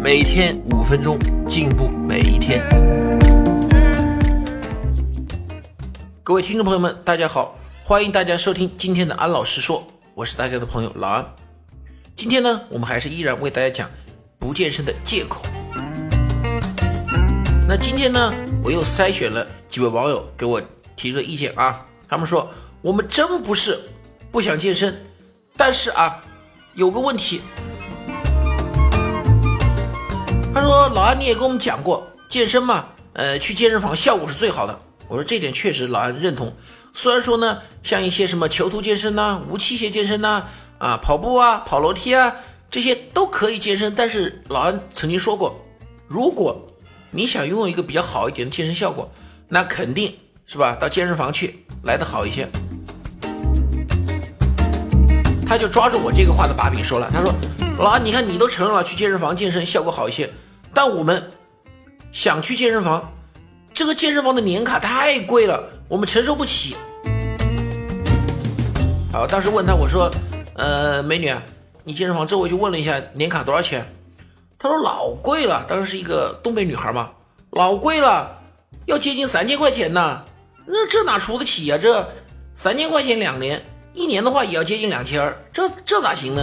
每天五分钟，进步每一天。各位听众朋友们，大家好，欢迎大家收听今天的安老师说，我是大家的朋友老安。今天呢，我们还是依然为大家讲不健身的借口。那今天呢，我又筛选了几位网友给我提出的意见啊，他们说我们真不是不想健身，但是啊。有个问题，他说：“老安，你也跟我们讲过健身嘛，呃，去健身房效果是最好的。”我说这点确实老安认同。虽然说呢，像一些什么囚徒健身呐、无器械健身呐、啊跑步啊、跑楼梯啊，这些都可以健身，但是老安曾经说过，如果你想拥有一个比较好一点的健身效果，那肯定是吧，到健身房去来的好一些。他就抓住我这个话的把柄说了：“他说，老安，你看你都承认了去健身房健身效果好一些，但我们想去健身房，这个健身房的年卡太贵了，我们承受不起。”好，当时问他我说：“呃，美女，你健身房周围去问了一下年卡多少钱？”他说：“老贵了。”当时是一个东北女孩嘛，老贵了，要接近三千块钱呢。那这哪出得起呀？这三千块钱两年。一年的话也要接近两千，这这咋行呢？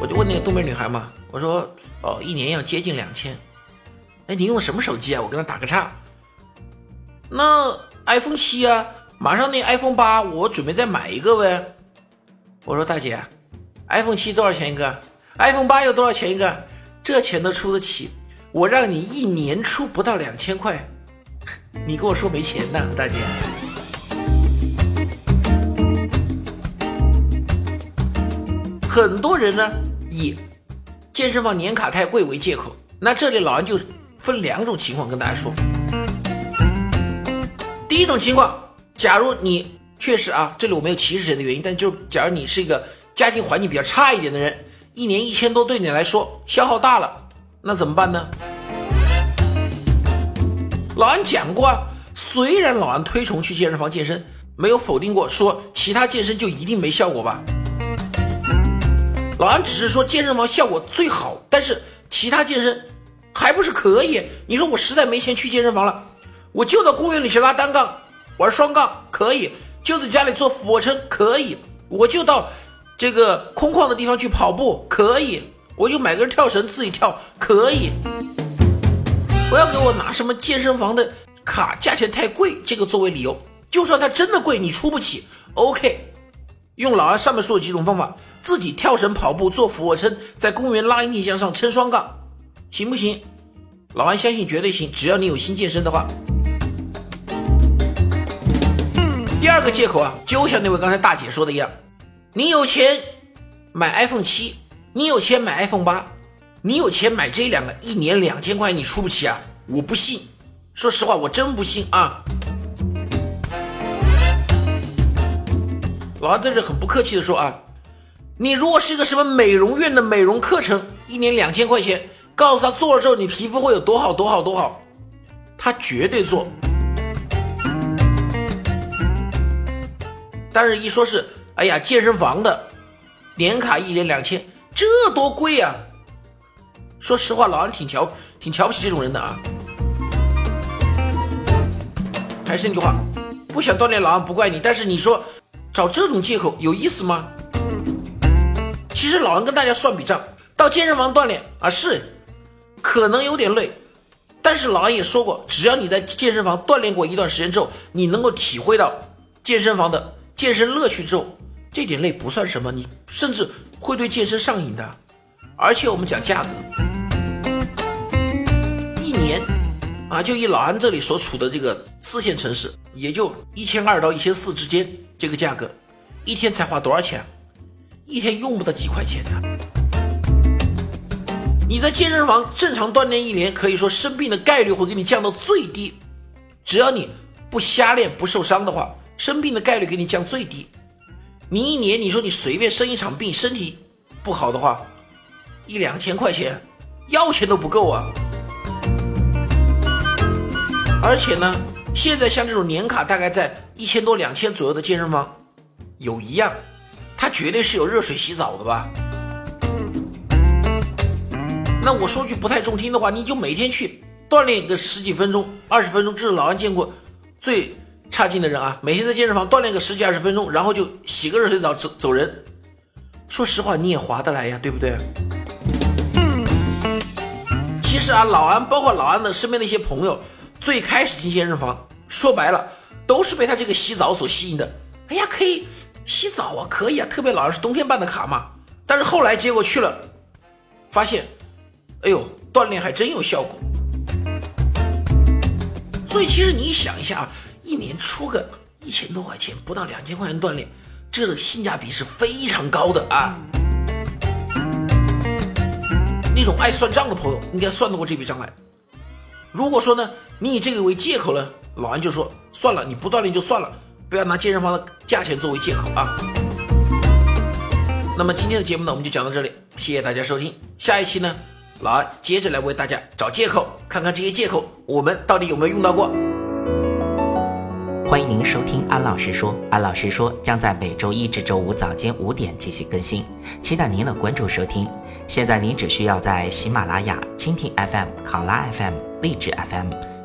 我就问那个东北女孩嘛，我说哦，一年要接近两千，哎，你用的什么手机啊？我跟他打个岔。那 iPhone 七啊，马上那 iPhone 八，我准备再买一个呗。我说大姐，iPhone 七多少钱一个？iPhone 八又多少钱一个？这钱都出得起，我让你一年出不到两千块，你跟我说没钱呢，大姐。很多人呢也健身房年卡太贵为借口，那这里老安就分两种情况跟大家说。第一种情况，假如你确实啊，这里我没有歧视谁的原因，但就假如你是一个家庭环境比较差一点的人，一年一千多对你来说消耗大了，那怎么办呢？老安讲过啊，虽然老安推崇去健身房健身，没有否定过说其他健身就一定没效果吧。老安只是说健身房效果最好，但是其他健身还不是可以？你说我实在没钱去健身房了，我就到公园里去拉单杠、玩双杠可以，就在家里做俯卧撑可以，我就到这个空旷的地方去跑步可以，我就买根跳绳自己跳可以。不要给我拿什么健身房的卡价钱太贵这个作为理由，就算它真的贵，你出不起，OK。用老安上面说的几种方法，自己跳绳、跑步、做俯卧撑，在公园拉力向上撑双杠，行不行？老安相信绝对行，只要你有心健身的话。第二个借口啊，就像那位刚才大姐说的一样，你有钱买 iPhone 七，你有钱买 iPhone 八，你有钱买这两个，一年两千块你出不起啊？我不信，说实话，我真不信啊。老安在这很不客气的说啊，你如果是一个什么美容院的美容课程，一年两千块钱，告诉他做了之后你皮肤会有多好多好多好，他绝对做。但是，一说是哎呀健身房的年卡一年两千，这多贵呀！说实话，老安挺瞧挺瞧不起这种人的啊。还是那句话，不想锻炼老安不怪你，但是你说。找这种借口有意思吗？其实老安跟大家算笔账，到健身房锻炼啊是可能有点累，但是老安也说过，只要你在健身房锻炼过一段时间之后，你能够体会到健身房的健身乐趣之后，这点累不算什么，你甚至会对健身上瘾的。而且我们讲价格，一年啊，就以老安这里所处的这个四线城市，也就一千二到一千四之间。这个价格，一天才花多少钱？一天用不到几块钱呢。你在健身房正常锻炼一年，可以说生病的概率会给你降到最低。只要你不瞎练不受伤的话，生病的概率给你降最低。你一年，你说你随便生一场病，身体不好的话，一两千块钱，要钱都不够啊！而且呢，现在像这种年卡大概在一千多、两千左右的健身房，有一样，它绝对是有热水洗澡的吧？那我说句不太中听的话，你就每天去锻炼个十几分钟、二十分钟，这是老安见过最差劲的人啊！每天在健身房锻炼个十几二十分钟，然后就洗个热水澡走走人。说实话，你也划得来呀，对不对？其实啊，老安包括老安的身边的一些朋友，最开始进健身房，说白了都是被他这个洗澡所吸引的。哎呀，可以洗澡啊，可以啊，特别老是冬天办的卡嘛。但是后来结果去了，发现。哎呦，锻炼还真有效果。所以其实你想一下啊，一年出个一千多块钱，不到两千块钱锻炼，这个性价比是非常高的啊。那种爱算账的朋友应该算得过这笔账来。如果说呢，你以这个为借口呢，老安就说算了，你不锻炼就算了，不要拿健身房的价钱作为借口啊。那么今天的节目呢，我们就讲到这里，谢谢大家收听，下一期呢。老安接着来为大家找借口，看看这些借口我们到底有没有用到过。欢迎您收听安老师说，安老师说将在每周一至周五早间五点进行更新，期待您的关注收听。现在您只需要在喜马拉雅、蜻蜓 FM、考拉 FM、荔枝 FM。